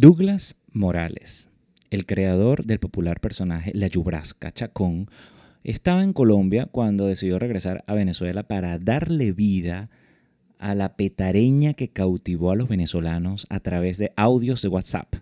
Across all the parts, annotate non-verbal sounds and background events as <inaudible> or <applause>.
Douglas Morales, el creador del popular personaje La Yubrasca Chacón, estaba en Colombia cuando decidió regresar a Venezuela para darle vida a la petareña que cautivó a los venezolanos a través de audios de WhatsApp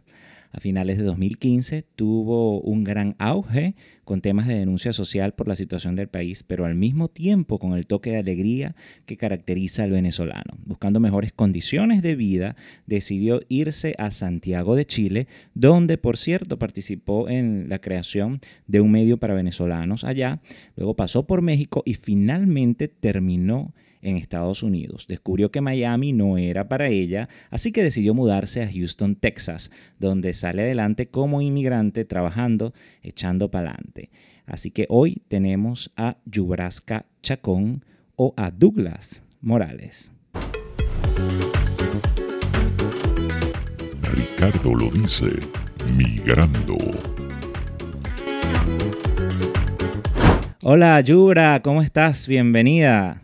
a finales de 2015 tuvo un gran auge con temas de denuncia social por la situación del país, pero al mismo tiempo con el toque de alegría que caracteriza al venezolano. Buscando mejores condiciones de vida, decidió irse a Santiago de Chile, donde por cierto participó en la creación de un medio para venezolanos allá, luego pasó por México y finalmente terminó en Estados Unidos. Descubrió que Miami no era para ella, así que decidió mudarse a Houston, Texas, donde sale adelante como inmigrante trabajando, echando pa'lante. Así que hoy tenemos a Yubraska Chacón o a Douglas Morales. Ricardo lo dice, migrando. Hola Yubra, ¿cómo estás? Bienvenida.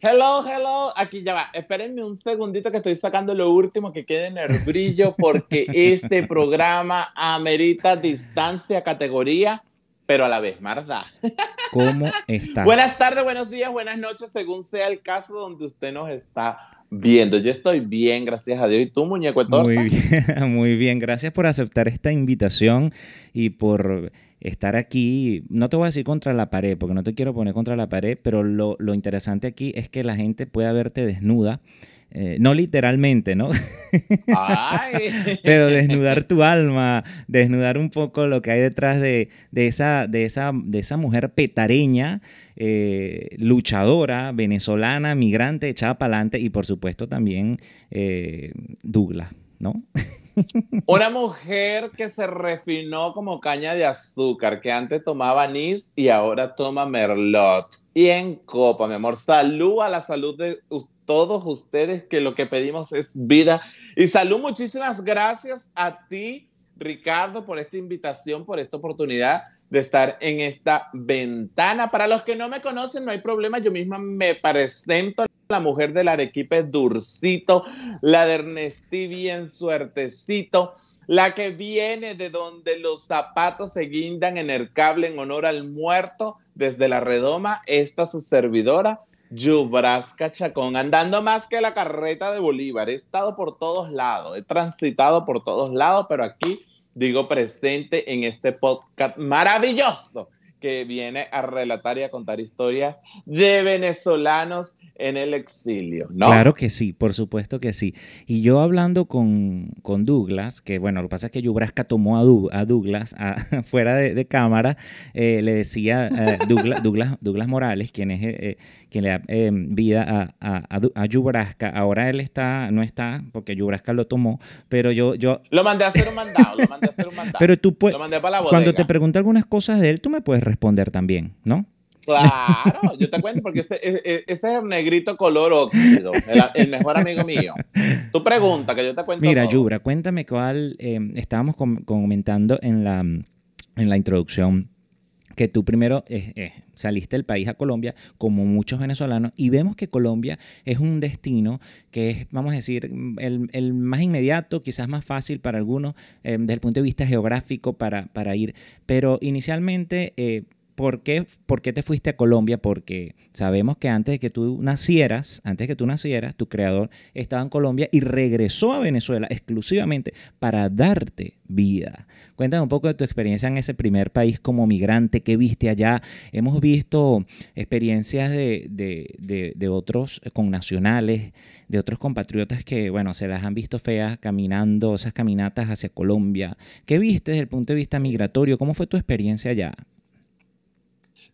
Hello, hello. Aquí ya va. Espérenme un segundito que estoy sacando lo último que quede en el brillo porque <laughs> este programa amerita distancia, categoría, pero a la vez, Marta. <laughs> ¿Cómo estás? Buenas tardes, buenos días, buenas noches, según sea el caso donde usted nos está viendo. Yo estoy bien, gracias a Dios. ¿Y tú, muñeco de Muy bien, <laughs> muy bien. Gracias por aceptar esta invitación y por estar aquí, no te voy a decir contra la pared, porque no te quiero poner contra la pared, pero lo, interesante aquí es que la gente pueda verte desnuda. Eh, no literalmente, ¿no? <laughs> Pero desnudar tu alma, desnudar un poco lo que hay detrás de, esa, de, esa, de esa mujer petareña, eh, luchadora, venezolana, migrante, echada para adelante y por supuesto también eh, Douglas, ¿no? <laughs> Una mujer que se refinó como caña de azúcar, que antes tomaba anís y ahora toma merlot. Y en copa, mi amor. Salud a la salud de todos ustedes, que lo que pedimos es vida. Y salud, muchísimas gracias a ti, Ricardo, por esta invitación, por esta oportunidad de estar en esta ventana. Para los que no me conocen, no hay problema, yo misma me presento la mujer del Arequipe Durcito, la de Ernestí bien suertecito, la que viene de donde los zapatos se guindan en el cable en honor al muerto, desde la redoma, esta su servidora, Yubrasca Chacón, andando más que la carreta de Bolívar. He estado por todos lados, he transitado por todos lados, pero aquí digo presente en este podcast maravilloso que viene a relatar y a contar historias de venezolanos en el exilio, ¿no? Claro que sí, por supuesto que sí. Y yo hablando con, con Douglas, que bueno, lo que pasa es que Yubrasca tomó a, Douglas <laughs> fuera de, cámara, eh, le decía eh, Douglas, Douglas, Douglas, Morales, quien es eh, quien le da vida a, a, a, Yubrasca. Ahora él está, no está, porque Yubrasca lo tomó, pero yo, yo... Lo mandé a hacer un mandado, lo mandé a hacer un <laughs> mandado. Pero tú puedes... Cuando te pregunto algunas cosas de él, tú me puedes responder también, ¿no? Claro, yo te cuento porque ese, e, e, ese, es el negrito color óxido, el, mejor amigo mío. Tú pregunta que yo te cuento. Mira, Yubra, cuéntame cuál em, estábamos comentando en la, en la introducción que tú primero eh, eh, saliste del país a Colombia, como muchos venezolanos, y vemos que Colombia es un destino que es, vamos a decir, el, el más inmediato, quizás más fácil para algunos em, desde el punto de vista geográfico para, para ir, pero inicialmente eh, ¿Por qué, te fuiste a Colombia? Porque sabemos que antes de que tú nacieras, antes de que tú nacieras, tu creador estaba en Colombia y regresó a Venezuela exclusivamente para darte vida. Cuéntame un poco de tu experiencia en ese primer país como migrante, qué viste allá. Hemos visto experiencias de, de, de, otros connacionales, de otros compatriotas que, bueno, se las han visto feas caminando, esas caminatas hacia Colombia. ¿Qué viste desde el punto de vista migratorio? ¿Cómo fue tu experiencia allá?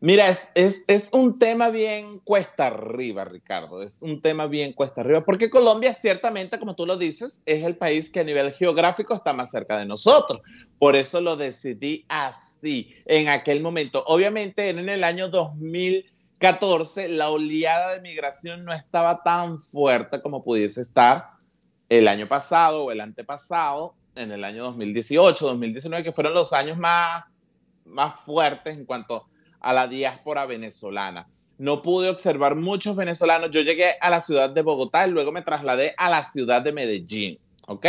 Mira, es, es, un tema bien cuesta arriba, Ricardo. Es un tema bien cuesta arriba, porque Colombia, ciertamente, como tú lo dices, es el país que a nivel geográfico está más cerca de nosotros. Por eso lo decidí así en aquel momento. Obviamente, en el año 2014, la oleada de migración no estaba tan fuerte como pudiese estar el año pasado o el antepasado, en el año 2018, 2019, que fueron los años más, más fuertes en cuanto a la diáspora venezolana. No pude observar muchos venezolanos. Yo llegué a la ciudad de Bogotá y luego me trasladé a la ciudad de Medellín, ¿ok?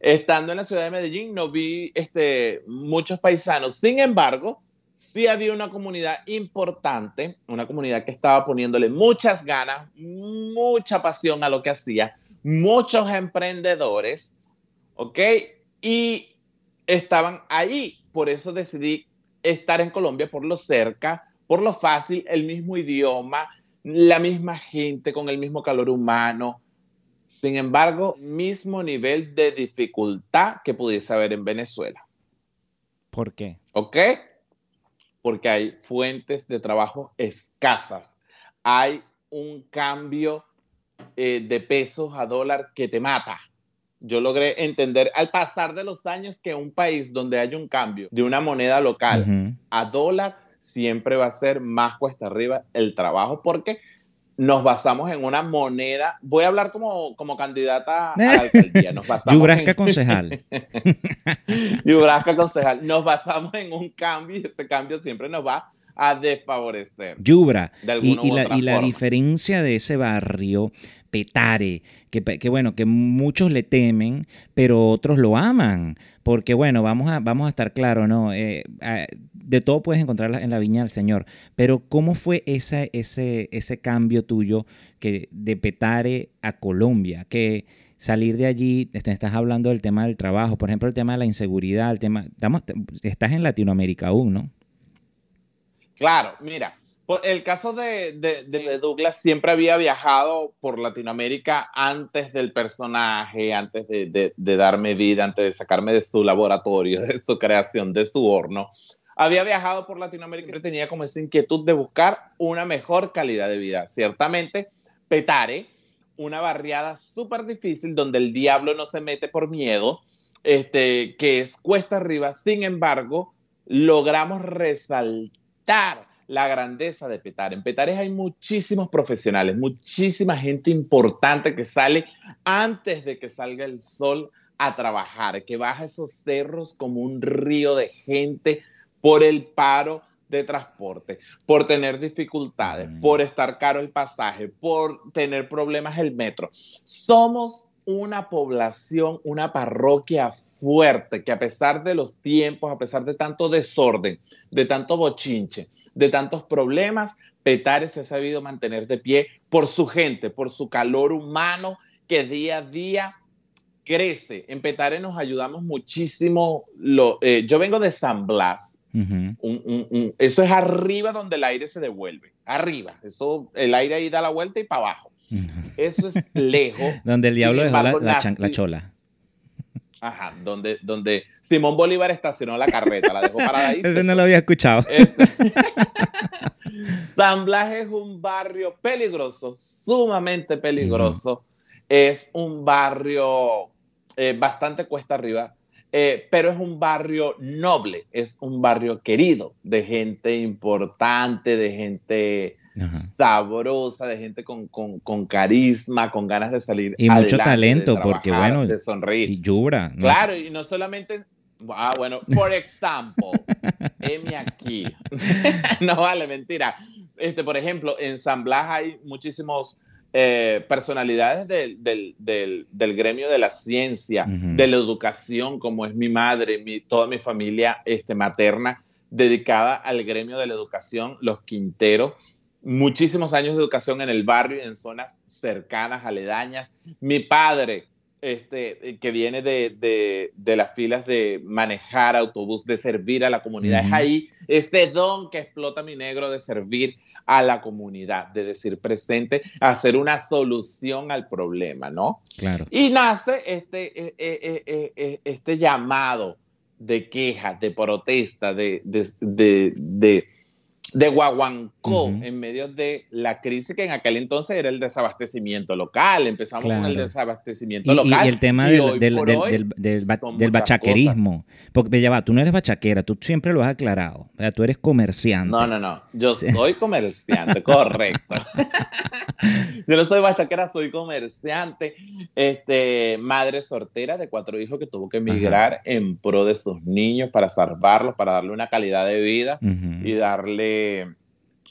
estando en la ciudad de Medellín no vi este, muchos paisanos. Sin embargo, sí había una comunidad importante, una comunidad que estaba poniéndole muchas ganas, mucha pasión a lo que hacía, muchos emprendedores, ¿ok? Y estaban ahí. Por eso decidí estar en Colombia por lo cerca, por lo fácil, el mismo idioma, la misma gente con el mismo calor humano. Sin embargo, mismo nivel de dificultad que pudiese haber en Venezuela. ¿Por qué? ¿Ok? Porque hay fuentes de trabajo escasas. Hay un cambio eh, de pesos a dólar que te mata. Yo logré entender al pasar de los años que un país donde hay un cambio de una moneda local a dólar siempre va a ser más cuesta arriba el trabajo porque nos basamos en una moneda. Voy a hablar como, como candidata a la <laughs> alcaldía. Nos Yubrasca concejal. <laughs> Yubrasca concejal. Nos basamos en un cambio y este cambio siempre nos va a desfavorecer. Yubra. y, la, y la diferencia de ese barrio Petare, que, bueno, que muchos le temen, pero otros lo aman, porque bueno, vamos a, vamos a estar claros, ¿no? Eh, de todo puedes encontrar en la viña del Señor, pero ¿cómo fue ese, ese, ese cambio tuyo que de Petare a Colombia? Que salir de allí, estás hablando del tema del trabajo, por ejemplo, el tema de la inseguridad, el tema, estamos, estás en Latinoamérica aún, ¿no? Claro, mira, el caso de, Douglas siempre había viajado por Latinoamérica antes del personaje, antes de, darme vida, antes de sacarme de su laboratorio, <laughs> de su creación, de su horno. Había viajado por Latinoamérica y tenía como esa inquietud de buscar una mejor calidad de vida. Ciertamente, Petare, una barriada súper difícil donde el diablo no se mete por miedo, este, que es cuesta arriba. Sin embargo, logramos resaltar la grandeza de Petare. En Petare hay muchísimos profesionales, muchísima gente importante que sale antes de que salga el sol a trabajar, que baja esos cerros como un río de gente por el paro de transporte, por tener dificultades, mm. por estar caro el pasaje, por tener problemas el metro. Somos una población, una parroquia fuerte que a pesar de los tiempos, a pesar de tanto desorden, de tanto bochinche, de tantos problemas, Petare se ha sabido mantener de pie por su gente, por su calor humano que día a día crece. En Petare nos ayudamos muchísimo. Lo, eh, yo vengo de San Blas. esto es arriba donde el aire se devuelve. Arriba. Esto, el aire ahí da la vuelta y para abajo. Eso es lejos. <laughs> donde el diablo dejó la, la, chola. Ajá, donde, donde Simón Bolívar estacionó la carreta, la dejó parada ahí. <laughs> Ese no lo había escuchado. Este, <laughs> <laughs> San Blas es un barrio peligroso, sumamente peligroso. Es un barrio eh, bastante cuesta arriba, eh, pero es un barrio noble, es un barrio querido, de gente importante, de gente sabrosa, de gente con, carisma, con ganas de salir. Y mucho talento, porque bueno. De sonreír. Y Yubra. Claro, y no solamente. Ah, bueno, por ejemplo, <laughs> heme aquí. <laughs> no vale, mentira. Este, por ejemplo, en San Blas hay muchísimos eh, personalidades del, del, gremio de la ciencia, de la educación, como es mi madre, mi, toda mi familia este, materna dedicada al gremio de la educación, los Quinteros muchísimos años de educación en el barrio y en zonas cercanas, aledañas. Mi padre, este, que viene de, las filas de manejar autobús, de servir a la comunidad, es ahí este don que explota mi negro de servir a la comunidad, de decir presente, hacer una solución al problema, ¿no? Claro. Y nace este, eh, eh, eh, este llamado de queja, de protesta, de, de de Guaguancó en medio de la crisis que en aquel entonces era el desabastecimiento local. Empezamos con el desabastecimiento local. Y, el tema del, del, bachaquerismo. Porque ya va, tú no eres bachaquera, tú siempre lo has aclarado. O sea, tú eres comerciante. No, no, no. Yo soy comerciante, <laughs> correcto. Yo no soy bachaquera, soy comerciante. Este, madre sortera de cuatro hijos que tuvo que emigrar en pro de sus niños para salvarlos, para darle una calidad de vida y darle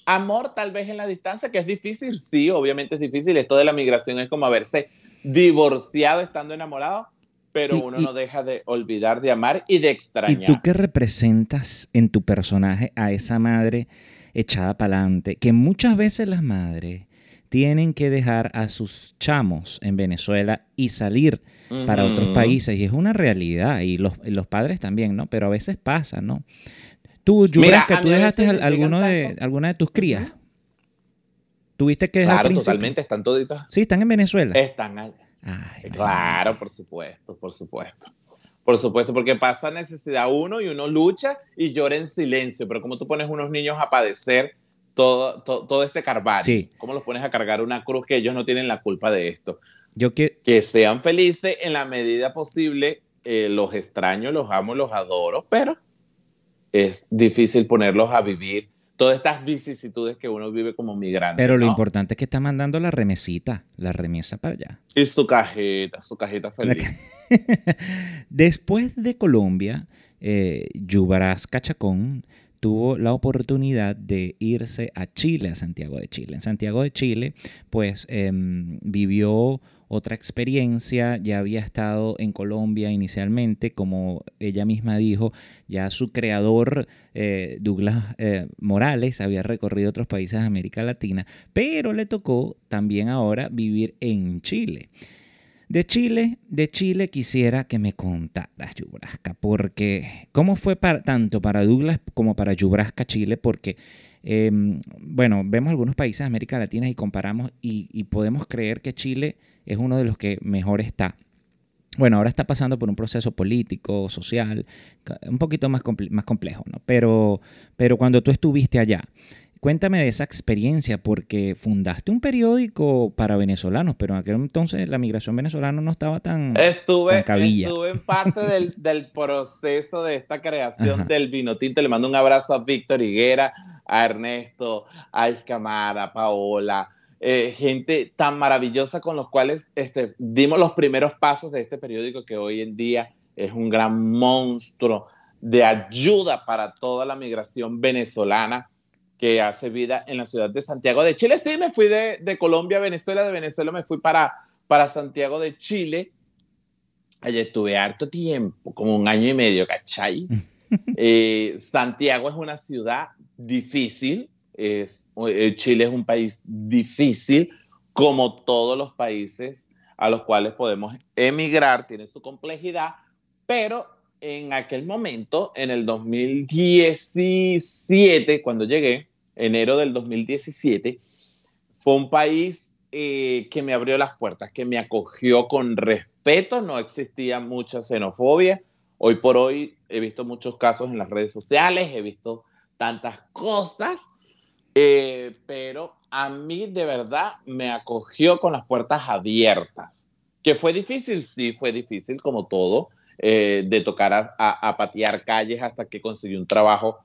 amor tal vez en la distancia, que es difícil, sí, obviamente es difícil. Esto de la migración es como haberse divorciado estando enamorado, pero Y- uno y- no deja de olvidar de amar y de ¿Y extrañar. tú qué representas en tu personaje a esa madre echada para adelante? Que muchas veces las madres tienen que dejar a sus chamos en Venezuela y salir para otros países. Y es una realidad. Y los, y los padres también, ¿no? Pero a veces pasa, ¿no? Tú, Mira, Yubrasca, a ¿tú dejaste al- alguno de, alguna de tus crías? ¿Tuviste que dejar Claro, totalmente, están toditos. Sí, están en Venezuela. Están allá. Ay, Claro, por supuesto, por supuesto. Por supuesto, porque pasa necesidad uno y uno lucha y llora en silencio, pero como tú pones unos niños a padecer todo, todo, todo este carvalho, Sí. ¿cómo los pones a cargar una cruz que ellos no tienen la culpa de esto? Yo quiero... Que sean felices en la medida posible, eh, los extraño, los amo, los adoro, pero es difícil ponerlos a vivir todas estas vicisitudes que uno vive como migrante. Pero lo ¿no? importante es que está mandando la remesita, la remesa para allá. Y su cajeta, su cajeta feliz. <laughs> Después de Colombia, eh, Yubrasca Chacón tuvo la oportunidad de irse a Chile, a Santiago de Chile. En Santiago de Chile, pues em, vivió otra experiencia, ya había estado en Colombia inicialmente, como ella misma dijo, ya su creador, eh, Douglas eh, Morales, había recorrido otros países de América Latina, pero le tocó también ahora vivir en Chile. De Chile, de Chile quisiera que me contaras, Yubrasca, porque cómo fue tanto para Douglas como para Yubrasca Chile, porque, eh, bueno, vemos algunos países de América Latina y comparamos y, podemos creer que Chile es uno de los que mejor está. Bueno, ahora está pasando por un proceso político, social, un poquito más, más complejo, ¿no? Pero, pero cuando tú estuviste allá, cuéntame de esa experiencia, porque fundaste un periódico para venezolanos, pero en aquel entonces la migración venezolana no estaba tan... Estuve, Tan estuve en parte del, <laughs> del proceso de esta creación Ajá. del vino tinto. Le mando un abrazo a Víctor Higuera, a Ernesto, a Iscamara, a Paola, eh, gente tan maravillosa con los cuales este, dimos los primeros pasos de este periódico que hoy en día es un gran monstruo de ayuda para toda la migración venezolana que hace vida en la ciudad de Santiago de Chile. Sí, me fui de, de Colombia a Venezuela, de Venezuela me fui para, para Santiago de Chile. Allá estuve harto tiempo, como un año y medio, ¿cachai? <laughs> Eh, Santiago es una ciudad difícil, es, eh, Chile es un país difícil, como todos los países a los cuales podemos emigrar, tiene su complejidad, pero en aquel momento, en el 2017, cuando llegué, enero del 2017, fue un país eh, que me abrió las puertas, que me acogió con respeto, no existía mucha xenofobia. Hoy por hoy he visto muchos casos en las redes sociales, he visto tantas cosas, eh, pero a mí de verdad me acogió con las puertas abiertas. Que fue difícil, sí, fue difícil como todo, eh, de tocar a, a, a, patear calles hasta que conseguí un trabajo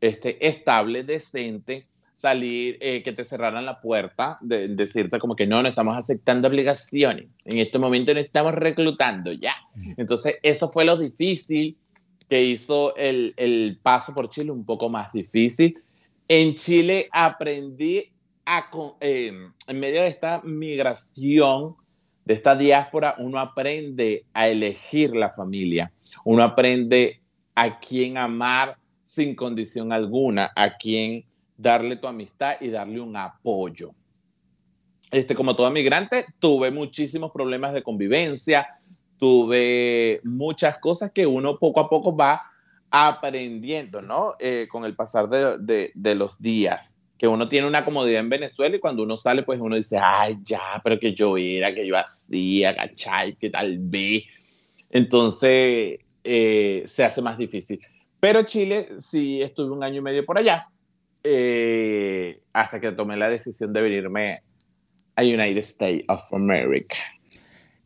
este, estable, decente, salir, eh, que te cerraran la puerta, de, decirte como que no, no estamos aceptando obligaciones, en este momento no estamos reclutando ya. Entonces, eso fue lo difícil que hizo el, el paso por Chile un poco más difícil. En Chile aprendí a, eh, en medio de esta migración, de esta diáspora, uno aprende a elegir la familia, uno aprende a quién amar sin condición alguna, a quién darle tu amistad y darle un apoyo. Este, como todo migrante, tuve muchísimos problemas de convivencia, tuve muchas cosas que uno poco a poco va aprendiendo, ¿no? Eh, con el pasar de, de, de, los días, que uno tiene una comodidad en Venezuela y cuando uno sale, pues uno dice, ay, ya, pero que yo era, que yo hacía, ¿cachai? Que tal vez. Entonces, eh, se hace más difícil. Pero Chile, sí, estuve un año y medio por allá, eh, hasta que tomé la decisión de venirme a United States of America.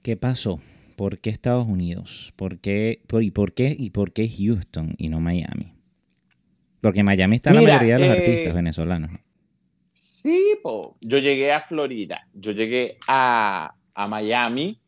¿Qué pasó? ¿Por qué Estados Unidos? ¿Por qué, por, y, por qué, ¿Y por qué Houston y no Miami? Porque en Miami está Mira, la mayoría de los eh, artistas venezolanos. Sí, po. yo llegué a Florida, yo llegué a, a Miami,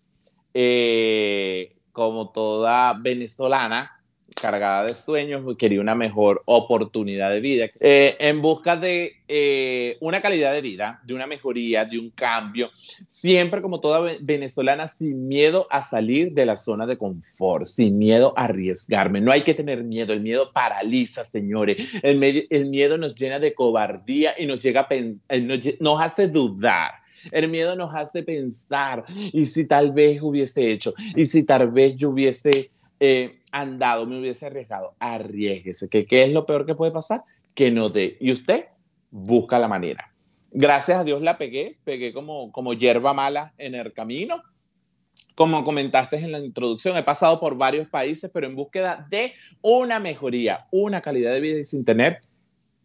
eh, como toda venezolana, cargada de sueños, quería una mejor oportunidad de vida, eh, en busca de eh, una calidad de vida, de una mejoría, de un cambio, siempre como toda venezolana, sin miedo a salir de la zona de confort, sin miedo a arriesgarme. No hay que tener miedo, el miedo paraliza, señores, el, el miedo nos llena de cobardía y nos, llega a eh, nos, nos hace dudar. El miedo nos hace pensar, y si tal vez hubiese hecho, y si tal vez yo hubiese eh, andado, me hubiese arriesgado, arriesguese. ¿Qué, ¿Qué es lo peor que puede pasar? Que no dé. Y usted busca la manera. Gracias a Dios la pegué, pegué como, como hierba mala en el camino. Como comentaste en la introducción, he pasado por varios países, pero en búsqueda de una mejoría, una calidad de vida y sin tener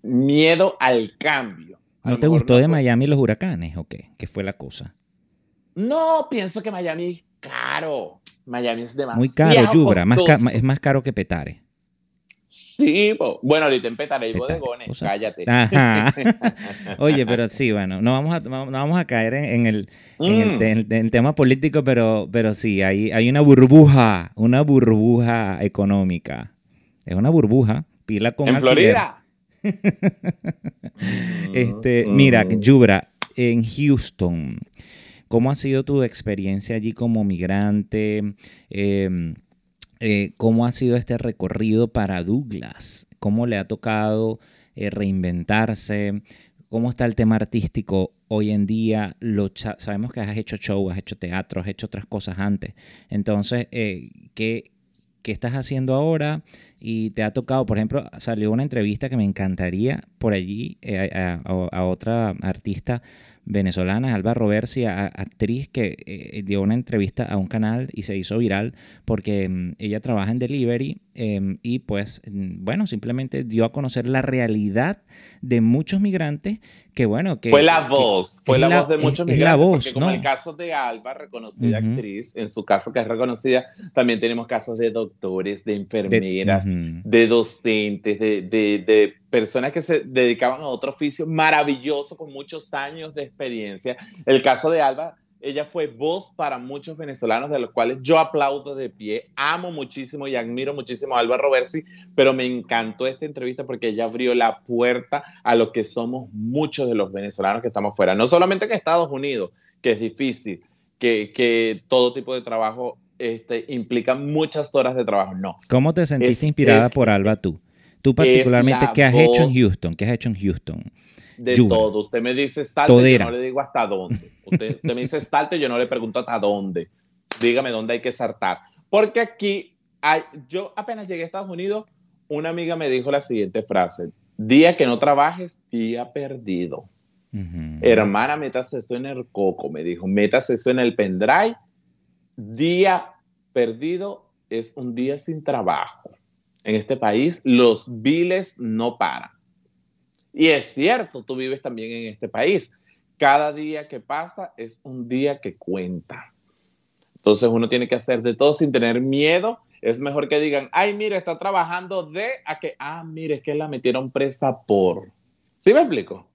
miedo al cambio. ¿No te gustó de Miami los huracanes o qué? ¿Qué fue la cosa? No, pienso que Miami es caro. Miami es demasiado Muy caro, Yubra. es más caro que Petare. Sí, bueno, ahorita en Petare hay bodegones, cállate. <laughs> Oye, pero sí, bueno, no vamos a, no vamos a caer en, el, mm. en, el, tema político, pero, pero sí, hay, hay una burbuja, una burbuja económica. Es una burbuja, pila con ¿En Florida? <laughs> este, mira, mm. Yubra, en Houston, ¿Cómo ha sido tu experiencia allí como migrante? Em, eh, ¿Cómo ha sido este recorrido para Douglas? ¿Cómo le ha tocado eh, reinventarse? ¿Cómo está el tema artístico hoy en día? Sabemos que has hecho show, has hecho teatro, has hecho otras cosas antes. Entonces, eh, ¿qué, ¿qué estás haciendo ahora? Y te ha tocado, por ejemplo, salió una entrevista que me encantaría por allí a, otra artista venezolana, Alba Roversi, actriz que eh, dio una entrevista a un canal y se hizo viral porque mm, ella trabaja en delivery em, y pues mm, bueno, simplemente dio a conocer la realidad de muchos migrantes que bueno, que... Fue la voz, fue la, voz de muchos migrantes. la voz, porque como el caso de Alba, reconocida actriz, en su caso que es reconocida, también tenemos casos de doctores, de enfermeras, de, docentes, de, de personas que se dedicaban a otro oficio maravilloso con muchos años de experiencia. El caso de Alba, ella fue voz para muchos venezolanos, de los cuales yo aplaudo de pie, amo muchísimo y admiro muchísimo a Alba Roversi, pero me encantó esta entrevista porque ella abrió la puerta a lo que somos muchos de los venezolanos que estamos fuera, no solamente en Estados Unidos, que es difícil, que, que todo tipo de trabajo este, implica muchas horas de trabajo, no. ¿Cómo te sentiste inspirada por Alba tú? Tú particularmente, ¿qué has hecho en Houston? ¿Qué has hecho en Houston? De todo. Usted me dice salte, yo no le digo hasta dónde. Usted, me dice salte, yo no le pregunto hasta dónde. Dígame dónde hay que saltar. Porque aquí, hay, yo apenas llegué a Estados Unidos, una amiga me dijo la siguiente frase. Día que no trabajes, día perdido. Hermana, métase eso en el coco, me dijo. Métase eso en el pendrive. Día perdido es un día sin trabajo en este país, los viles no paran. Y es cierto, tú vives también en este país. Cada día que pasa es un día que cuenta. Entonces uno tiene que hacer de todo sin tener miedo. Es mejor que digan, ay, mire, está trabajando de a que, ah, mire, es que la metieron presa por. ¿Sí me explico?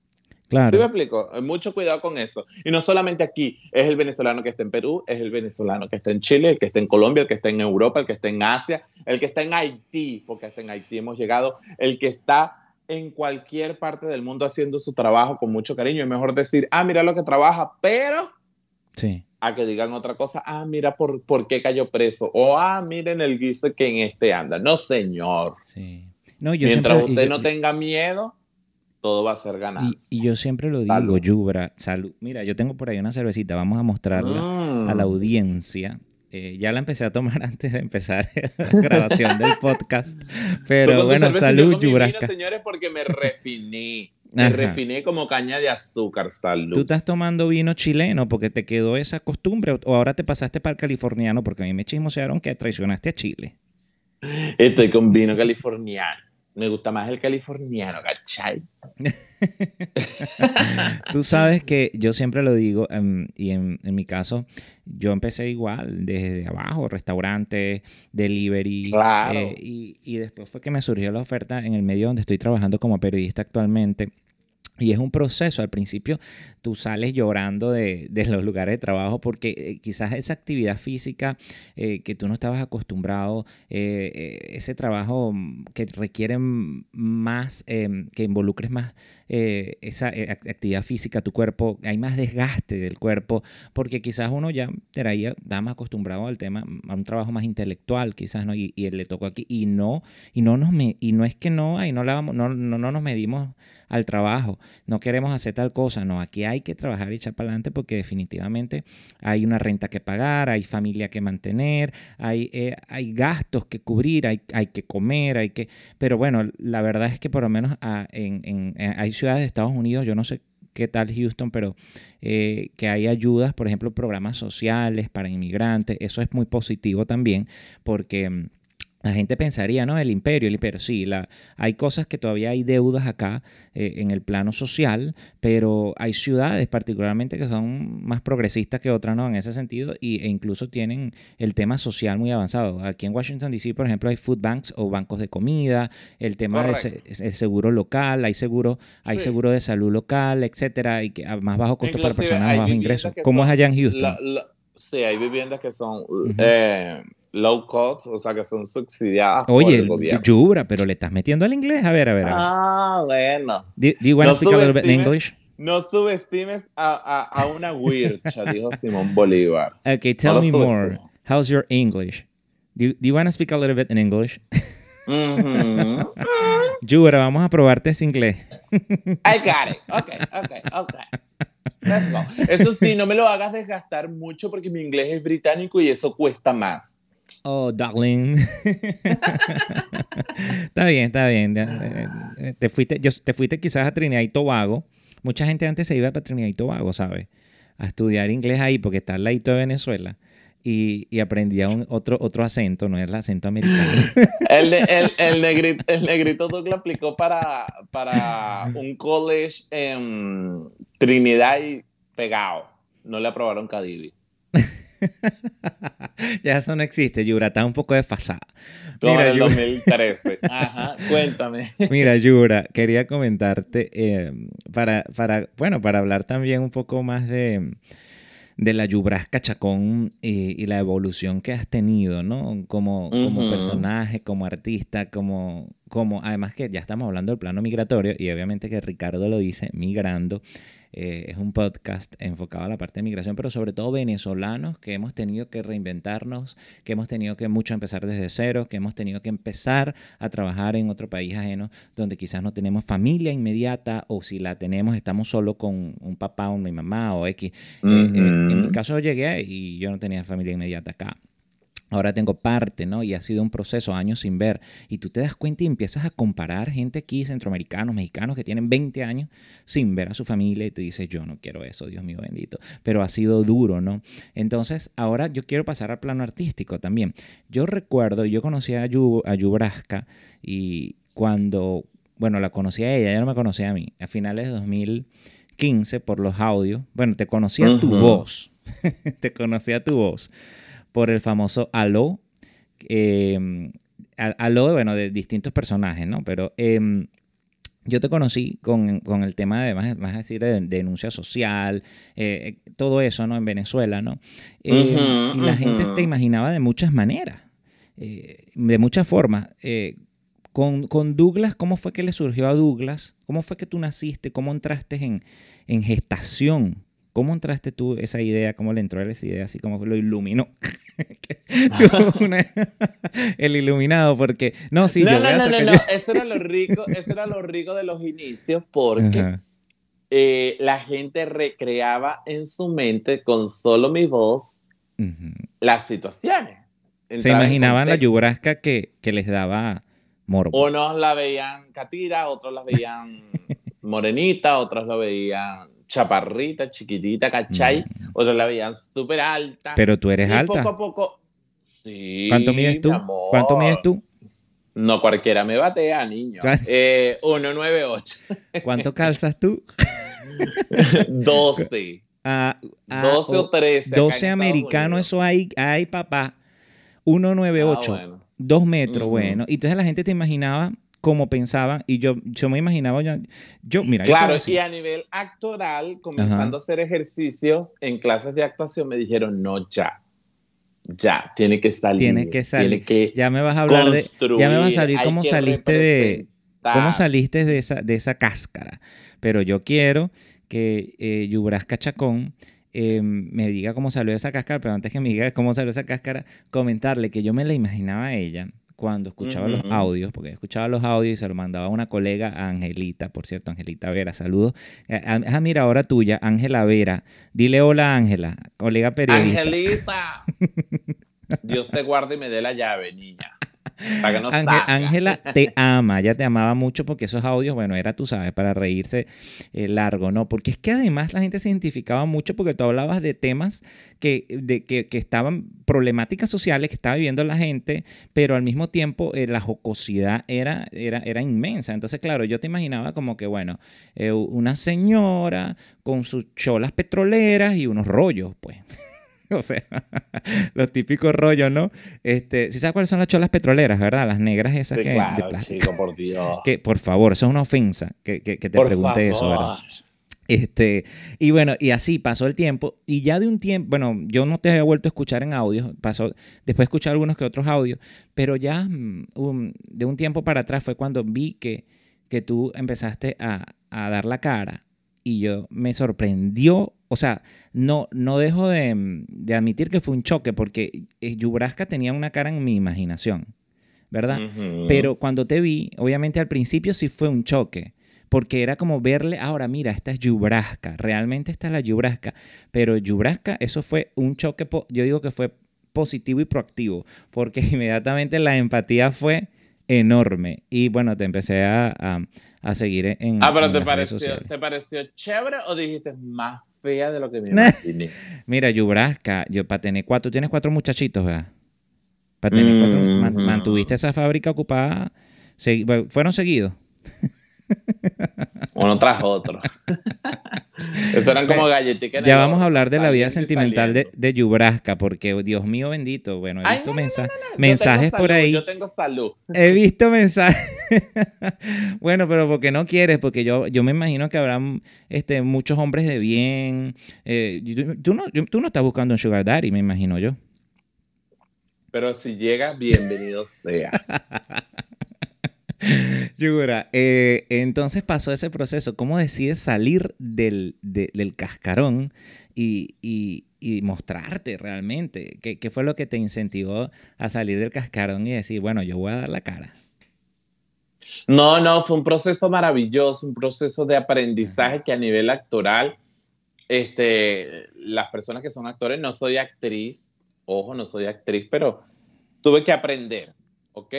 Claro. ¿Sí me explico? Mucho cuidado con eso. Y no solamente aquí, es el venezolano que está en Perú, es el venezolano que está en Chile, el que está en Colombia, el que está en Europa, el que está en Asia, el que está en Haití, porque hasta en Haití hemos llegado, el que está en cualquier parte del mundo haciendo su trabajo con mucho cariño. Es mejor decir, ah, mira lo que trabaja, pero sí. a que digan otra cosa, ah, mira por, por qué cayó preso, o ah, miren el guiso que en este anda. No, señor. Sí. No, yo Mientras usted no tenga miedo, todo va a ser ganancia. Y, yo siempre lo digo, Yubra, salud. Mira, yo tengo por ahí una cervecita, vamos a mostrarla a la mm. audiencia. Eh, ya la empecé a tomar <laughs> antes de empezar la grabación del podcast. Pero bueno, salud, Yubra. señores, porque me refiné. Me refiné como caña de azúcar, salud. ¿Tú estás tomando vino chileno porque te quedó esa costumbre o ahora te pasaste para el californiano? Porque a mí me chismosearon que traicionaste a Chile. Estoy con vino californiano me gusta más el californiano, ¿cachai? <laughs> Tú sabes que yo siempre lo digo, em, y en, mi caso, yo empecé igual, desde abajo, restaurante, delivery. Claro. Eh, y, y, después fue que me surgió la oferta en el medio donde estoy trabajando como periodista actualmente. Y es un proceso. Al principio tú sales llorando de, de los lugares de trabajo porque eh, quizás esa actividad física eh, que tú no estabas acostumbrado, eh, ese trabajo mm, que requiere más, em, que involucres más esa ac- actividad física, tu cuerpo, hay más desgaste del cuerpo, porque quizás uno ya traía, estaba más acostumbrado al tema, a un trabajo más intelectual, quizás, ¿no? Y, y le tocó aquí, y no, y no nos y no es que no, ahí no, la no, no, no nos medimos al trabajo, no queremos hacer tal cosa, no, aquí hay que trabajar y echar para adelante porque definitivamente hay una renta que pagar, hay familia que mantener, hay, eh, hay gastos que cubrir, hay, hay que comer, hay que... Pero bueno, la verdad es que por lo menos ah, en, en- eh, hay ciudades de Estados Unidos, yo no sé qué tal Houston, pero eh, que hay ayudas, por ejemplo, programas sociales para inmigrantes, eso es muy positivo también porque... la gente pensaría, ¿no? El imperio, el imperio, sí, la, hay cosas que todavía hay deudas acá eh, en el plano social, pero hay ciudades particularmente que son más progresistas que otras, ¿no? En ese sentido, y, e incluso tienen el tema social muy avanzado. Aquí en Washington, D.C., por ejemplo, hay food banks o bancos de comida, el tema del se- el seguro local, hay seguro, hay Sí. seguro de salud local, etcétera, y que a más bajo costo para personas de ingresos. que ¿Cómo es allá en Houston? La- la- sí, hay viviendas que son eh, low cost, o sea, que son subsidiadas por Oye, el gobierno. Yubra, pero le estás metiendo al inglés. A ver, a ver. A ver. Ah, bueno. Do, do you want to no speak a little bit in English? No subestimes a, a, a una huircha, dijo Simón Bolívar. <laughs> Okay, tell lo me more. How's your English? Do, do you want to speak a little bit in English? Ujú. <laughs> Yubra, vamos a probarte ese inglés. <laughs> I got it. Ok, ok, ok. Let's go. Eso sí, no me lo hagas desgastar mucho porque mi inglés es británico y eso cuesta más. Oh, darling. <laughs> está bien, está bien. Eh, Te fuiste, yo, te fuiste quizás a Trinidad y Tobago. Mucha gente antes se iba para Trinidad y Tobago, ¿sabes? A estudiar inglés ahí porque está al ladito de Venezuela. Y, y aprendía un, otro, otro acento, no es el acento americano. <laughs> El, el, el, negrito, el <laughs> negrito Douglas aplicó para, para un college en Trinidad y pegado. No le aprobaron Cadivi. <laughs> ya eso no existe, Yura, está un poco desfasada. Mira, el Yura. <laughs> 2013. Ajá, cuéntame. Mira, Yura, quería comentarte eh, para, para, bueno, para hablar también un poco más de, de la Yubrasca Chacón y, y la evolución que has tenido, ¿no? Como, personaje, como artista, como, como, además que ya estamos hablando del plano migratorio y obviamente que Ricardo lo dice, migrando. eh, es un podcast enfocado a la parte de migración, pero sobre todo venezolanos que hemos tenido que reinventarnos, que hemos tenido que mucho empezar desde cero, que hemos tenido que empezar a trabajar en otro país ajeno donde quizás no tenemos familia inmediata o si la tenemos estamos solo con un papá o mi mamá o X. Eh, eh, en mi caso llegué y yo no tenía familia inmediata acá. Ahora tengo parte, ¿no? Y ha sido un proceso, años sin ver. Y tú te das cuenta y empiezas a comparar gente aquí, centroamericanos, mexicanos, que tienen 20 años sin ver a su familia y tú dices, yo no quiero eso, Dios mío bendito. Pero ha sido duro, ¿no? Entonces, ahora yo quiero pasar al plano artístico también. Yo recuerdo, yo conocí a, Yu, a Yubrasca y cuando, bueno, la conocí a ella, ella no me conocía a mí, a finales de 2015 por los audios. Bueno, te conocí a <laughs> tu voz, te conocí a tu voz por el famoso aló. eh, al- aló, bueno, de distintos personajes, ¿no? Pero em, yo te conocí con, con el tema de, más, más decir, de, denuncia social, eh, todo eso, ¿no? En Venezuela, ¿no? Eh, Ujú, y la gente te imaginaba de muchas maneras, eh, de muchas formas. Eh, con, con Douglas, ¿cómo fue que le surgió a Douglas? ¿Cómo fue que tú naciste? ¿Cómo entraste en, en gestación? ¿Cómo entraste tú esa idea? ¿Cómo le entró a esa idea? Así como lo iluminó. <laughs> <laughs> Una- el iluminado, porque. No, sí, no, yo no, voy a no, no, sacar no, yo- Eso era lo rico, eso era lo rico de los inicios porque eh, la gente recreaba en su mente con solo mi voz las situaciones. Se imaginaban la yubrasca que, que les daba morbo. Unos la veían catira, otros la veían <laughs> morenita, otros la veían chaparrita, chiquitita, ¿cachai? Mm. Otros la veían súper alta. Pero tú eres y alta. poco a poco. Sí. ¿Cuánto mides tú? mi amor. ¿Cuánto mides tú? No cualquiera me batea, niño. Eh, 198. <laughs> ¿Cuánto calzas tú? 12. <laughs> Ah, ah, 12 o oh, 13. acá en 12 Estados americanos, Unidos. eso hay, hay papá. 198, Ah, bueno. 2 metros, Ujú. bueno. Y entonces la gente te imaginaba como pensaban y yo, yo me imaginaba, yo, yo mira. Claro, y a nivel actoral, comenzando a hacer ejercicio en clases de actuación, me dijeron, no, ya, ya, tiene que salir. Tienes que salir. Tiene que ya me vas a hablar de, ya me vas a salir cómo saliste de, cómo saliste de esa, de esa cáscara. Pero yo quiero que eh, Yubrasca Chacón eh, me diga cómo salió esa cáscara, pero antes que me diga cómo salió esa cáscara, comentarle que yo me la imaginaba a ella cuando escuchaba los audios, porque escuchaba los audios y se lo mandaba a una colega, a Angelita, por cierto, Angelita Vera, saludos. Eh, ah, ah, tuya, Ángela Vera. Dile hola, Ángela, colega periodista. Angelita. <laughs> Dios te guarde y me dé la llave, niña. Para que no. Ángela te ama, ella te amaba mucho porque esos audios, bueno, era, tú sabes, para reírse eh, largo, ¿no? Porque es que además la gente se identificaba mucho porque tú hablabas de temas que, de, que, que estaban, problemáticas sociales que estaba viviendo la gente, pero al mismo tiempo eh, la jocosidad era, era, era inmensa. Entonces, claro, yo te imaginaba como que, bueno, eh, una señora con sus cholas petroleras y unos rollos, pues. <laughs> O sea, los típicos rollos, ¿no? Este, si sabes cuáles son las cholas petroleras, ¿verdad? Las negras esas Sí, que, de plástico. chico, por Dios. <laughs> Que, por favor, eso es una ofensa que, que- que te por pregunte eso, ¿verdad? Este, y bueno, y así pasó el tiempo. Y ya de un tiempo, bueno, yo no te había vuelto a escuchar en audios, pasó, después escuché algunos que otros audios, pero ya mm, um, de un tiempo para atrás fue cuando vi que, que tú empezaste a, a dar la cara y yo me sorprendió, o sea, no, no dejo de, de admitir que fue un choque porque eh, Yubraska tenía una cara en mi imaginación, ¿verdad? Pero cuando te vi, obviamente al principio sí fue un choque. Porque era como verle, ahora mira, esta es Yubraska, realmente esta es la Yubraska. Pero Yubraska, eso fue un choque, yo digo que fue positivo y proactivo, porque <laughs> inmediatamente la empatía fue enorme. Y bueno, te empecé a, a- a seguir en, Ah, pero en ¿te las pareció, sociales. ¿te pareció chévere o dijiste más fea de lo que me imaginé? <laughs> Mira, Yubraska, yo para tener cuatro, tienes cuatro muchachitos, ¿verdad? Para tener cuatro, Ujú. mantuviste esa fábrica ocupada, fueron seguidos. <laughs> Uno tras otro. <laughs> Eso eran como galletitas. Ya vamos a hablar de la vida sentimental de, de Yubraska, porque Dios mío bendito, bueno, he visto no, no, mensa- no, no, yo mensajes por ahí. Yo tengo salud. He visto mensajes. <laughs> bueno, pero porque no quieres, porque yo, yo me imagino que habrá este, muchos hombres de bien. eh, tú no, tú no estás buscando un sugar daddy, me imagino yo. Pero si llega, bienvenido sea. <laughs> <laughs> Yura, eh, entonces pasó ese proceso. ¿Cómo decides salir del, de- del cascarón y, y- y mostrarte realmente? ¿Qué, qué fue lo que te incentivó a salir del cascarón y decir, bueno, yo voy a dar la cara? No, no, fue un proceso maravilloso, un proceso de aprendizaje que a nivel actoral, este, las personas que son actores, no soy actriz, ojo, no soy actriz, pero tuve que aprender, ¿ok?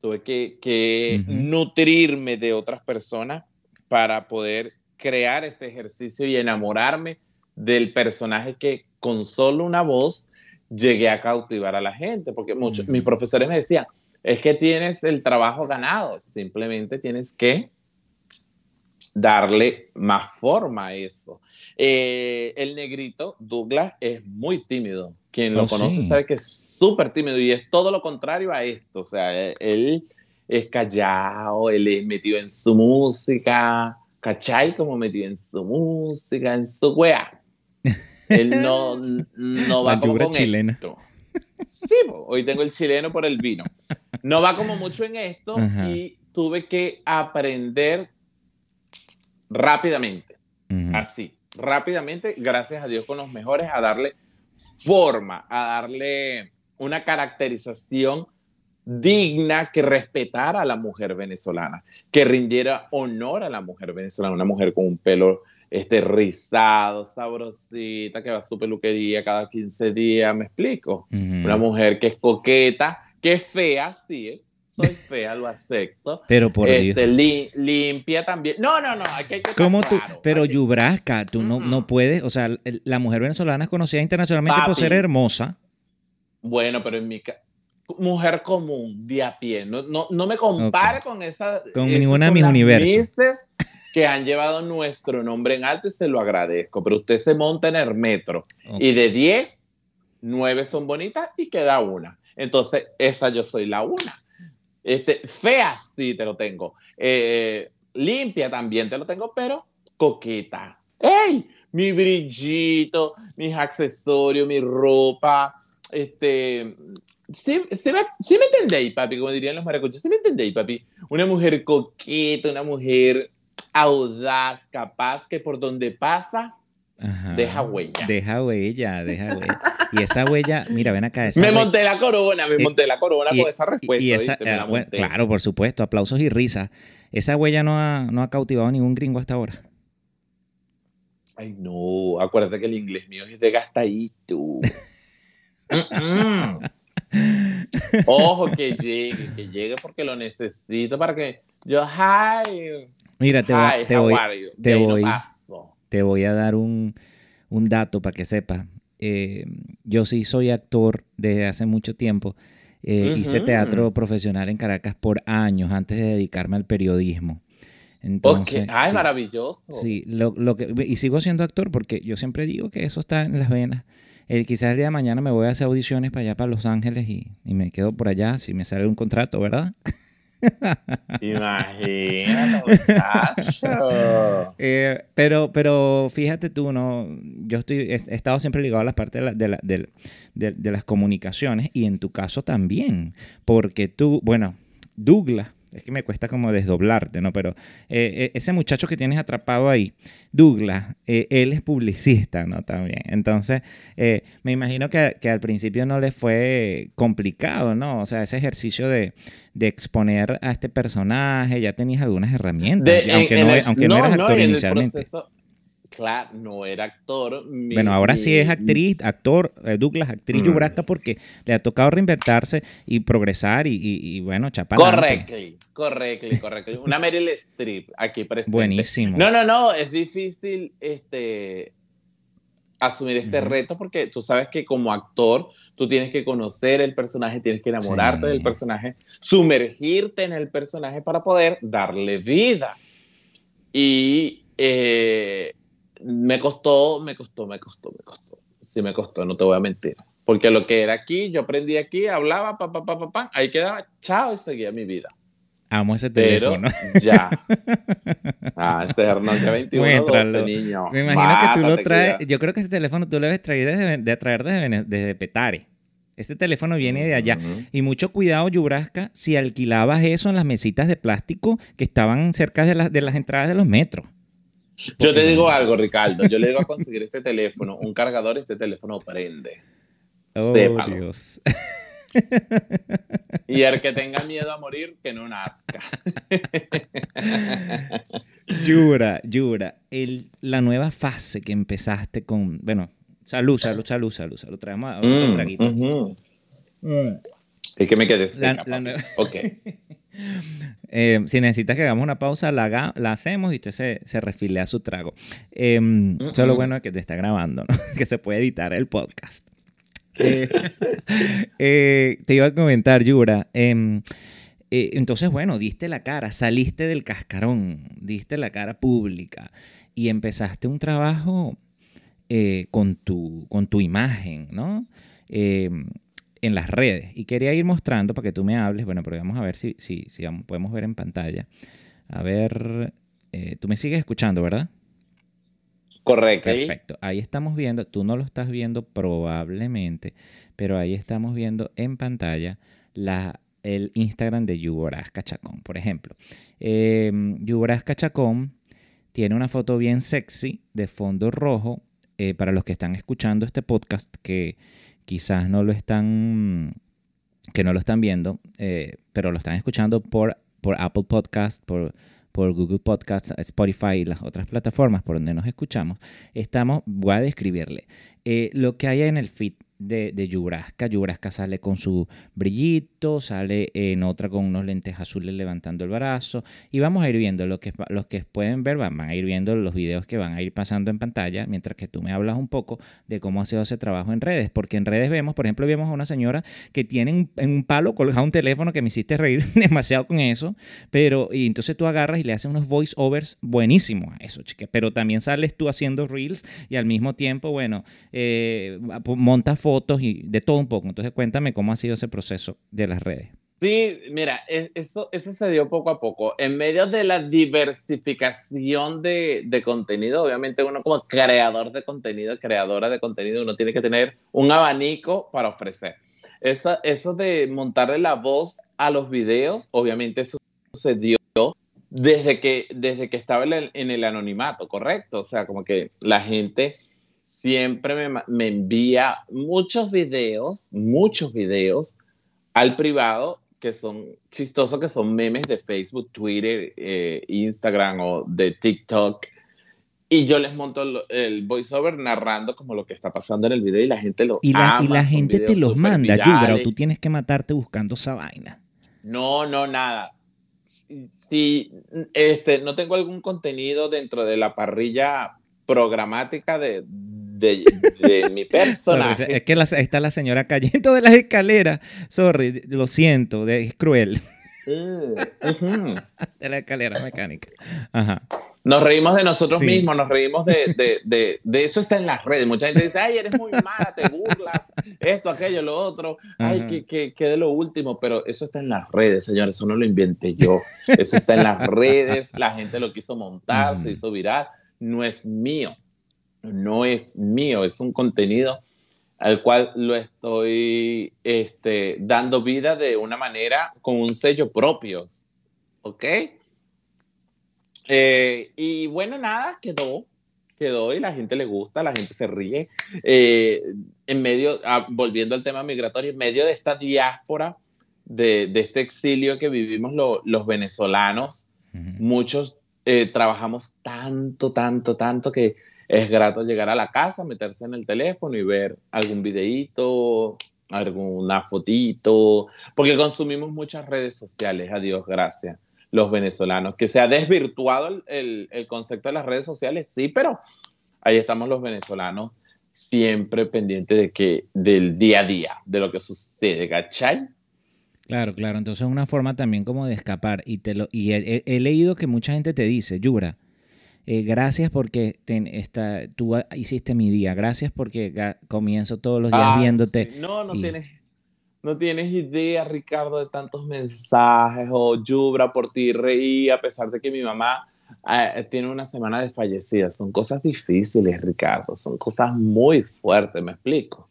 Tuve que, nutrirme de otras personas para poder crear este ejercicio y enamorarme del personaje que con solo una voz llegué a cautivar a la gente, porque muchos, Ujú. mis profesores me decían, es que tienes el trabajo ganado, simplemente tienes que darle más forma a eso. Eh, el negrito, Douglas, es muy tímido. Quien lo Oh, conoce sí. sabe que es súper tímido y es todo lo contrario a esto. O sea, eh, él es callado, él es metido en su música, ¿cachai? Como metido en su música, en su wea. Él no, <laughs> no va La como con chilena. esto. Sí, hoy tengo el chileno por el vino. No va como mucho en esto Ajá. y tuve que aprender rápidamente, así, rápidamente, gracias a Dios con los mejores, a darle forma, a darle una caracterización digna que respetara a la mujer venezolana, que rindiera honor a la mujer venezolana, una mujer con un pelo este, rizado, sabrosita, que va a su peluquería cada 15 días, ¿me explico? Una mujer que es coqueta, que es fea, sí, ¿eh? soy fea, lo acepto. <laughs> Pero por Dios. Este, li- limpia también. No, no, no, aquí hay que ¿Cómo tú? claro, Pero Yubraska, tú no, no puedes, o sea, la mujer venezolana es conocida internacionalmente por ser hermosa. Bueno, pero en mi mujer común, de a pie. No, no, no me compare Ok. con esa. Con esas ninguna son Miss las Universo. misses que han llevado nuestro nombre en alto y se lo agradezco. Pero usted se monta en el metro Ok. y de 10, 9 son bonitas y queda una. Entonces, esa yo soy la una. Este, fea sí te lo tengo. Eh, limpia también te lo tengo, pero coqueta. ¡Ey! Mi brillito, mis accesorios, mi ropa. Este, sí, sí, me, sí me entendéis, papi, como dirían los maracuchos. Sí me entendéis, papi. Una mujer coqueta, una mujer audaz, capaz, que por donde pasa, Ajá. deja huella. Deja huella, deja huella. Y esa huella, mira, ven acá. Esa me huella- monté la corona, me monté la corona y- con esa respuesta. y esa, eh, bueno, claro, por supuesto, aplausos y risas. Esa huella no ha, no ha cautivado a ningún gringo hasta ahora. Ay, no, acuérdate que el inglés mío es de gastadito. <laughs> Ojo, que llegue, que llegue porque lo necesito para que yo, hi, Mira, te, voy- hi, te voy, te no voy- te voy a dar un, un dato para que sepas. Eh, yo sí soy actor desde hace mucho tiempo. Eh, Hice teatro profesional en Caracas por años antes de dedicarme al periodismo. Entonces, Ok, ay, sí, maravilloso. sí, lo, lo que, y sigo siendo actor porque yo siempre digo que eso está en las venas. Eh, quizás el día de mañana me voy a hacer audiciones para allá, para Los Ángeles, y, y me quedo por allá si me sale un contrato, ¿verdad? <laughs> Imagínate, muchacho. Eh, pero, pero fíjate tú, no, yo estoy, he, he estado siempre ligado a las partes de, la- de, la- del- de- de las comunicaciones y en tu caso también, porque tú, bueno, Douglas, es que me cuesta como desdoblarte, ¿no? Pero eh, eh, ese muchacho que tienes atrapado ahí, Douglas, eh, él es publicista, ¿no? También. Entonces, eh, me imagino que, que al principio no le fue complicado, ¿no? O sea, ese ejercicio de, de exponer a este personaje, ya tenías algunas herramientas, De- aunque, en- no, en el- aunque no, eras no, actor en el inicialmente. proceso- claro, no era actor. mi- Bueno, ahora sí es actriz, actor, eh, Douglas, actriz Mm. yubraca porque le ha tocado reinventarse y progresar y, y- y, bueno, chapar. adelante. Correcto, correcto, correcto. Una Meryl Streep aquí presente. Buenísimo. No, no, no, es difícil este, asumir este reto porque tú sabes que como actor tú tienes que conocer el personaje, tienes que enamorarte Sí. del personaje, sumergirte en el personaje para poder darle vida. Y eh, me costó, me costó, me costó, me costó. Sí, me costó, no te voy a mentir. Porque lo que era aquí, yo aprendí aquí, hablaba, pa, pa, pa, pa, pa, ahí quedaba, chao, y seguía mi vida. Amo ese Pero teléfono. ya. <laughs> Ah, este es Hernández 21 Muéstralo. 12, niño. Me imagino que tú lo traes. Yo creo que ese teléfono tú lo debes traer desde, de traer desde, Petare. Este teléfono viene de allá. Y mucho cuidado, Yubrasca, si alquilabas eso en las mesitas de plástico que estaban cerca de, las de las entradas de los metros. Yo te digo algo, Ricardo. Yo le digo a conseguir este teléfono, un cargador, este teléfono prende. Oh, Sépalo. Dios. Y el que tenga miedo a morir, que no nazca. Yura, Yura, el, la nueva fase que empezaste con. Bueno, salud, salud, salud, salud. salud. Traemos a- otro Mm, traguito. ujú. Es que me quedé La- seca, la papi. nueva- Ok. <laughs> Eh, si necesitas que hagamos una pausa, la, haga- la hacemos y usted se, se refilea su trago. Eh, Eso es lo Mm. bueno de que te está grabando, ¿no? <laughs> que se puede editar el podcast. Eh, <laughs> eh, te iba a comentar, Yura. em, eh, entonces, bueno, diste la cara, saliste del cascarón, diste la cara pública y empezaste un trabajo con, tu, con tu imagen, ¿no? En las redes. Y quería ir mostrando para que tú me hables. Bueno, pero vamos a ver si, si, podemos ver en pantalla. A ver, eh, tú me sigues escuchando, ¿verdad? Correcto. Perfecto. Ahí estamos viendo, tú no lo estás viendo probablemente, pero ahí estamos viendo en pantalla la, el Instagram de Yuboraz Cachacón, por ejemplo. Eh, Yuboraz Cachacón tiene una foto bien sexy de fondo rojo. eh, para los que están escuchando este podcast, que quizás no lo están, que no lo están viendo, eh, pero lo están escuchando por, por Apple Podcast, por por Google Podcasts, Spotify y las otras plataformas por donde nos escuchamos, estamos, voy a describirle. Eh, lo que hay en el feed de, de Yubrasca. Yubrasca sale con su brillito, sale en otra con unos lentes azules levantando el brazo. Y vamos a ir viendo lo que los que pueden ver van, a ir viendo los videos que van a ir pasando en pantalla mientras que tú me hablas un poco de cómo ha sido ese trabajo en redes, porque en redes vemos, por ejemplo, vemos a una señora que tiene en un palo colgado un teléfono que me hiciste reír <laughs> demasiado con eso, pero y entonces tú agarras y le haces unos voice overs buenísimos a eso, chica, pero también sales tú haciendo reels y al mismo tiempo, bueno, eh, montas fotos y de todo un poco. Entonces cuéntame cómo ha sido ese proceso de las redes. Sí, mira, eso, eso se dio poco a poco. En medio de la diversificación de, de contenido, obviamente uno como creador de contenido, creadora de contenido, uno tiene que tener un abanico para ofrecer. Eso, eso de montarle la voz a los videos, obviamente eso se dio desde que, desde que estaba en el, en el anonimato, ¿correcto? O sea, como que la gente siempre me, me envía muchos videos, muchos videos al privado que son chistosos, que son memes de Facebook, Twitter, eh, Instagram o de TikTok. Y yo les monto el, el voiceover narrando como lo que está pasando en el video y la gente lo Y la, y la gente te los manda, Yubra, o tú tienes que matarte buscando esa vaina. No, no, nada. Si este, no tengo algún contenido dentro de la parrilla programática de, de, de <laughs> mi Sorry, personaje, es que la- está la señora cayendo de las escaleras. Sorry, lo siento, de- es cruel. Mm. De la escalera mecánica. Ajá. nos reímos de nosotros Sí. mismos, nos reímos de, de, de, de eso está en las redes. Mucha gente dice, ay, eres muy mala, te burlas, esto, aquello, lo otro, ay, que, que, que de lo último, pero eso está en las redes, señores, eso no lo inventé yo, eso está en las redes, la gente lo quiso montar, se hizo viral, no es mío, no es mío, es un contenido al cual lo estoy este, dando vida de una manera con un sello propio, ¿ok? Eh, y bueno, nada, quedó, quedó y la gente le gusta, la gente se ríe. Eh, en medio, ah, volviendo al tema migratorio, en medio de esta diáspora, de, de este exilio que vivimos lo- los venezolanos, muchos eh, trabajamos tanto, tanto, tanto que es grato llegar a la casa, meterse en el teléfono y ver algún videíto, alguna fotito, porque consumimos muchas redes sociales, a Dios gracias, los venezolanos, que se ha desvirtuado el, el- concepto de las redes sociales, sí, pero ahí estamos los venezolanos siempre pendientes de que, del día a día, de lo que sucede, ¿cachai? Claro, claro. Entonces es una forma también como de escapar. Y, te lo, he- he leído que mucha gente te dice, Yura, eh, gracias porque ten- esta, tú hiciste mi día. Gracias porque comienzo todos los días Ah, viéndote. sí. No, no y- tienes, no tienes idea, Ricardo, de tantos mensajes o Yubra por ti reí, a pesar de que mi mamá eh, tiene una semana de fallecida. Son cosas difíciles, Ricardo, son cosas muy fuertes, me explico.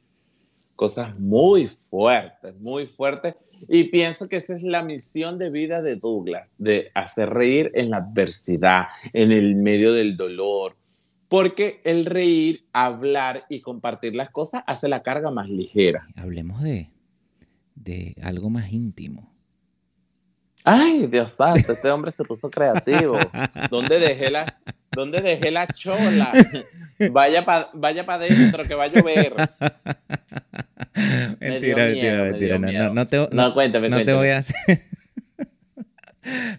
Cosas muy fuertes, muy fuertes. Y pienso que esa es la misión de vida de Douglas, de hacer reír en la adversidad, en el medio del dolor, porque el reír, hablar y compartir las cosas hace la carga más ligera. Hablemos de, de algo más íntimo. Ay, Dios santo, este hombre se puso creativo. ¿Dónde dejé la, dónde dejé la chola? Vaya para vaya pa adentro, que va a llover. Me mentira, miedo, mentira, me mentira. No, te, no- No, cuéntame, no te voy a hacer.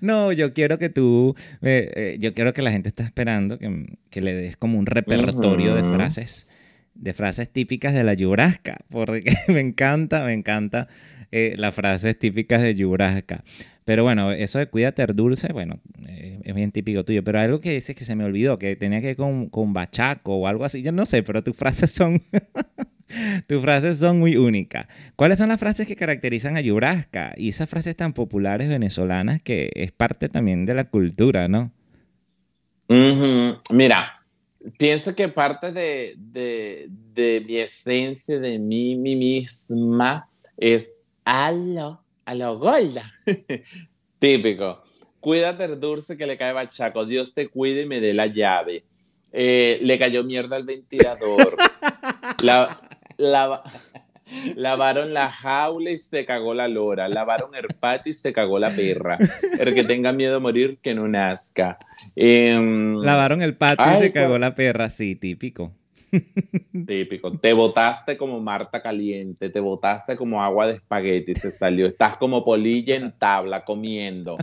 No, yo quiero que tú, eh, eh, yo quiero que la gente está esperando que, que le des como un repertorio de frases, de frases típicas de la Yubrasca, porque <laughs> me encanta, me encanta eh, las frases típicas de Yubrasca. Pero bueno, eso de cuídate dulce, bueno, eh, es bien típico tuyo. Pero algo que dices que se me olvidó, que tenía que ver con, con bachaco o algo así, yo no sé, pero tus frases son, <laughs> tus frases son muy únicas. ¿Cuáles son las frases que caracterizan a Yubrasca? Y esas frases tan populares venezolanas que es parte también de la cultura, ¿no? Mira, pienso que parte de, de, de mi esencia, de mí, mí misma, es a lo, a lo gorda. <laughs> Típico. Cuídate el dulce que le cae bachaco. Dios te cuide y me dé la llave. Eh, le cayó mierda al ventilador. <laughs> La, la- lavaron la jaula y se cagó la lora. Lavaron el patio y se cagó la perra. El que tenga miedo a morir, que no nazca. Em, Lavaron el patio y se cagó la perra, sí, típico. Típico. Te botaste como Marta caliente, te botaste como agua de espagueti, se salió. Estás como polilla en tabla comiendo.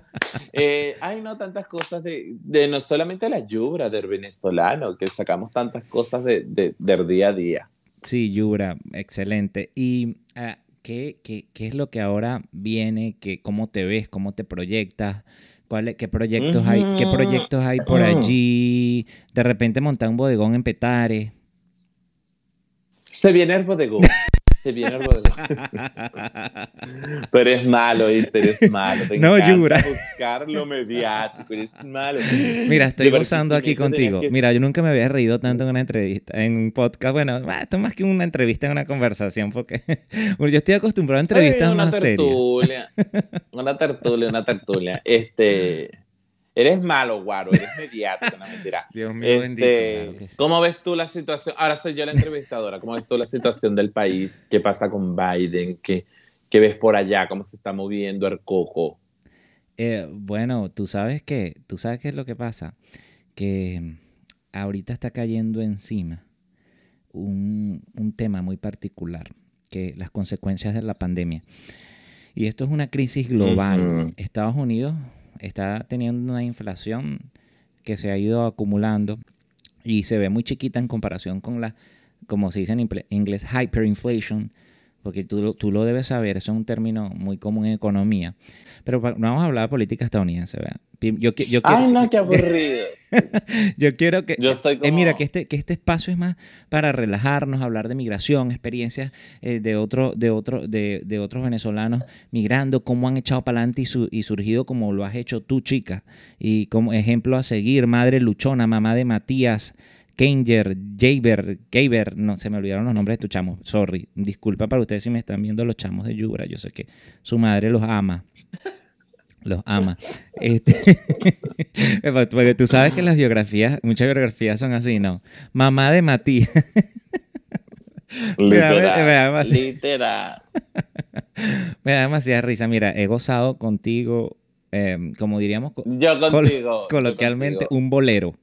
Eh, ay, no, tantas cosas de, de no solamente la yubra del venezolano, que sacamos tantas cosas de, de- del día a día. Sí, Yura, excelente. ¿Y ah, ¿qué, qué, qué es lo que ahora viene? ¿Qué, ¿Cómo te ves? ¿Cómo te proyectas? ¿Cuál, ¿Qué proyectos hay? ¿Qué proyectos hay por Ujú. allí? De repente montar un bodegón en Petare. Se viene el bodegón. Se viene algo de <laughs> Tú eres malo, ¿viste? Eres malo. Te No, Yura. buscar lo mediático, eres malo. Mira, estoy gozando aquí contigo. que- Mira, yo nunca me había reído tanto en una entrevista, en un podcast. Bueno, ah, esto es más que una entrevista, es una conversación, porque <laughs> bueno, yo estoy acostumbrado a entrevistas Ay, una más serias. tertulia. <laughs> Una tertulia, una tertulia. Este. Eres malo, Guaro. Eres mediático, no mentira. <laughs> Dios mío bendito. Este, claro sí. ¿Cómo ves tú la situación? Ahora soy yo la entrevistadora. ¿Cómo ves tú la situación del país? ¿Qué pasa con Biden? ¿Qué, qué ves por allá? ¿Cómo se está moviendo el coco? Eh, bueno, tú sabes que, tú sabes qué es lo que pasa, que mm, ahorita está cayendo encima un, un tema muy particular, que las consecuencias de la pandemia. Y esto es una crisis global. Estados Unidos está teniendo una inflación que se ha ido acumulando y se ve muy chiquita en comparación con la, como se dice en inglés, hyperinflation, porque tú, tú lo debes saber, eso es un término muy común en economía. Pero no vamos a hablar de política estadounidense, ¿verdad? Yo, yo, Ay, quiero, no, qué <laughs> aburrido. yo quiero que... Yo estoy eh, mira, que este, que este espacio es más para relajarnos, hablar de migración, experiencias eh, de, otro, de, otro, de, de otros venezolanos migrando, cómo han echado para adelante y, su- y surgido como lo has hecho tú, chica. Y como ejemplo a seguir, madre luchona, mamá de Matías, Kenger, Jaber, Gaber, no, se me olvidaron los nombres de tu chamo, sorry. Disculpa para ustedes si me están viendo los chamos de Yubra, yo sé que su madre los ama. Los ama. Este, <laughs> porque tú sabes que las biografías, muchas biografías son así, ¿no? Mamá de Matías. <laughs> Me da- me Literal. Literal. <laughs> Me da demasiada risa. Mira, he gozado contigo, eh, como diríamos Yo col- contigo. yo coloquialmente, contigo. un bolero.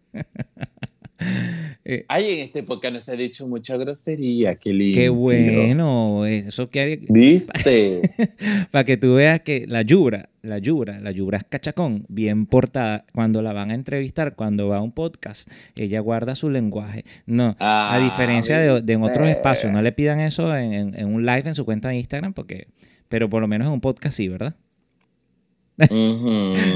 Eh, Ay, en este época no se ha dicho mucha grosería. Qué lindo. qué bueno. Eso quiere, ¿Viste? <laughs> para que tú veas que la Yubra, la Yubra, la Yubra es cachacón, bien portada, cuando la van a entrevistar, cuando va a un podcast, ella guarda su lenguaje. No, a Ah, diferencia de, de en otros espacios, no le pidan eso en, en- en un live en su cuenta de Instagram, porque, pero por lo menos en un podcast sí, ¿verdad?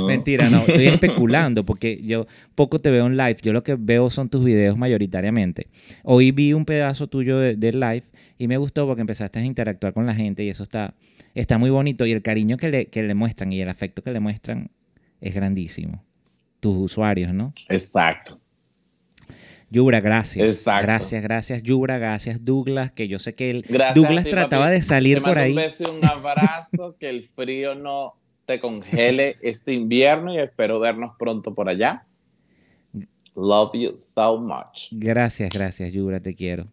Mentira, no, estoy especulando porque yo poco te veo en live, yo lo que veo son tus videos mayoritariamente. Hoy vi un pedazo tuyo de- del live y me gustó porque empezaste a interactuar con la gente y eso está, está muy bonito y el cariño que le, que le muestran y el afecto que le muestran es grandísimo. Tus usuarios, ¿no? Exacto. Yubra, gracias. Exacto. Gracias, gracias, Yubra, gracias, Douglas, que yo sé que él, Gracias Douglas ti, trataba papi. de salir Te por ahí. Un beso y un abrazo, que el frío no te congele <laughs> este invierno y espero vernos pronto por allá. Love you so much. Gracias, gracias, Yubra, te quiero.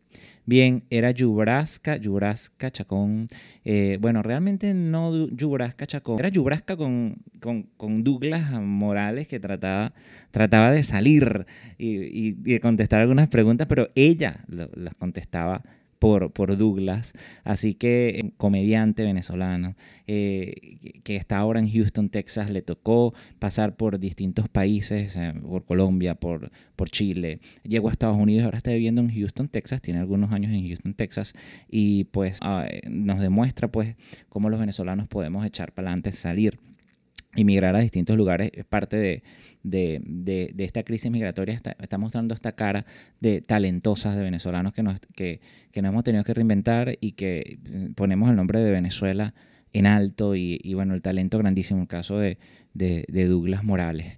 Bien, era Yubrasca, Yubrasca Chacón. Eh, bueno, realmente no Yubrasca Chacón. Era Yubrasca con, con, con Douglas Morales que trataba, trataba de salir y, y- y de contestar algunas preguntas, pero ella las contestaba por, Douglas. Así que, eh, comediante venezolano, eh, que- está ahora en Houston, Texas, le tocó pasar por distintos países, eh, por Colombia, por, Chile. Llegó a Estados Unidos, ahora está viviendo en Houston, Texas, tiene algunos años en Houston, Texas, y pues ah, nos demuestra pues cómo los venezolanos podemos echar para adelante, salir y migrar a distintos lugares es parte de, de- de- esta crisis migratoria. Está, mostrando esta cara de talentosas de venezolanos que nos, que, que nos hemos tenido que reinventar y que eh, ponemos el nombre de Venezuela en alto y, y, bueno, el talento grandísimo, el caso de- de Douglas Morales.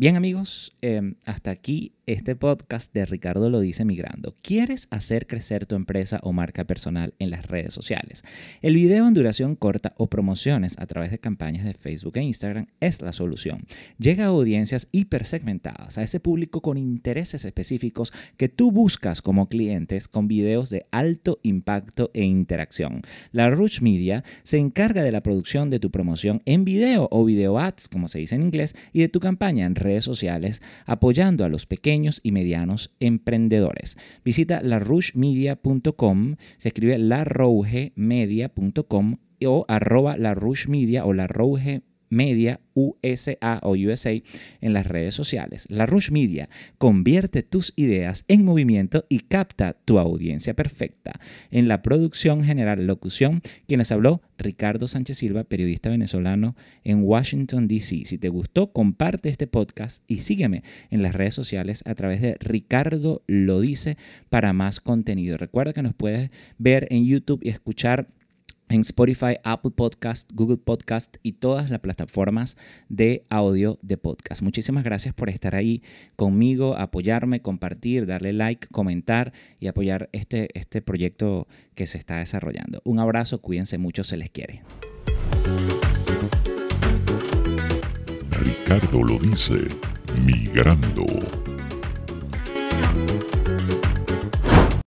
Bien amigos, eh, hasta aquí este podcast de Ricardo lo dice migrando. ¿Quieres hacer crecer tu empresa o marca personal en las redes sociales? El video en duración corta o promociones a través de campañas de Facebook e Instagram es la solución. Llega a audiencias hipersegmentadas, a ese público con intereses específicos que tú buscas como clientes con videos de alto impacto e interacción. La Rush Media se encarga de la producción de tu promoción en video o video ads, como se dice en inglés, y de tu campaña en sociales, apoyando a los pequeños y medianos emprendedores. Visita larushmedia.com, se escribe larougemedia.com o arroba larushmedia o larouge Media USA o USA en las redes sociales. La Rush Media convierte tus ideas en movimiento y capta tu audiencia perfecta. En la producción general locución, quien les habló, Ricardo Sánchez Silva, periodista venezolano en Washington, D.C. Si te gustó, comparte este podcast y sígueme en las redes sociales a través de Ricardo Lo Dice para más contenido. Recuerda que nos puedes ver en YouTube y escuchar en Spotify, Apple Podcast, Google Podcast y todas las plataformas de audio de podcast. Muchísimas gracias por estar ahí conmigo, apoyarme, compartir, darle like, comentar y apoyar este, este proyecto que se está desarrollando. Un abrazo, cuídense mucho, se les quiere. Ricardo lo dice, migrando.